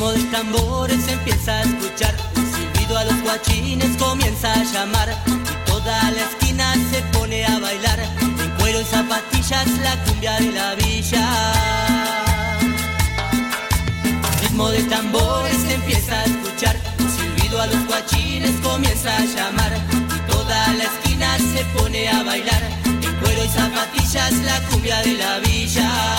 ritmo del tambor se empieza a escuchar, un silbido a los guachines comienza a llamar. Y toda la esquina se pone a bailar, en cuero y zapatillas la cumbia de la villa. Ritmo de tambores empieza a escuchar, un silbido a los guachines comienza a llamar. Y toda la esquina se pone a bailar, en cuero y zapatillas la cumbia de la villa.